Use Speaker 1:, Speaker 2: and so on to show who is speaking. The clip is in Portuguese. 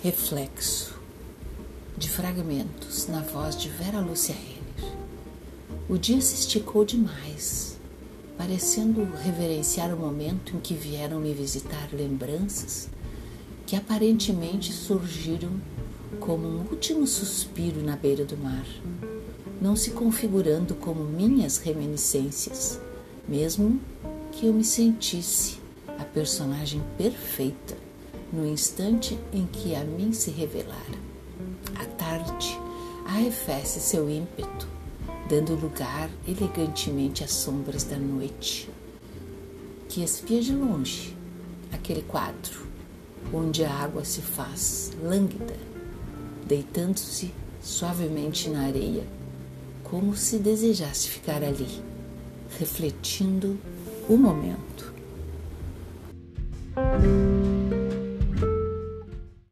Speaker 1: Reflexo de fragmentos na voz de Vera Lúcia Renner. O dia se esticou demais, parecendo reverenciar o momento em que vieram me visitar lembranças que aparentemente surgiram como um último suspiro na beira do mar, não se configurando como minhas reminiscências, mesmo que eu me sentisse a personagem perfeita no instante em que a mim se revelara. A tarde arrefece seu ímpeto, dando lugar elegantemente às sombras da noite, que espia de longe aquele quadro onde a água se faz lânguida, deitando-se suavemente na areia, como se desejasse ficar ali, refletindo o momento.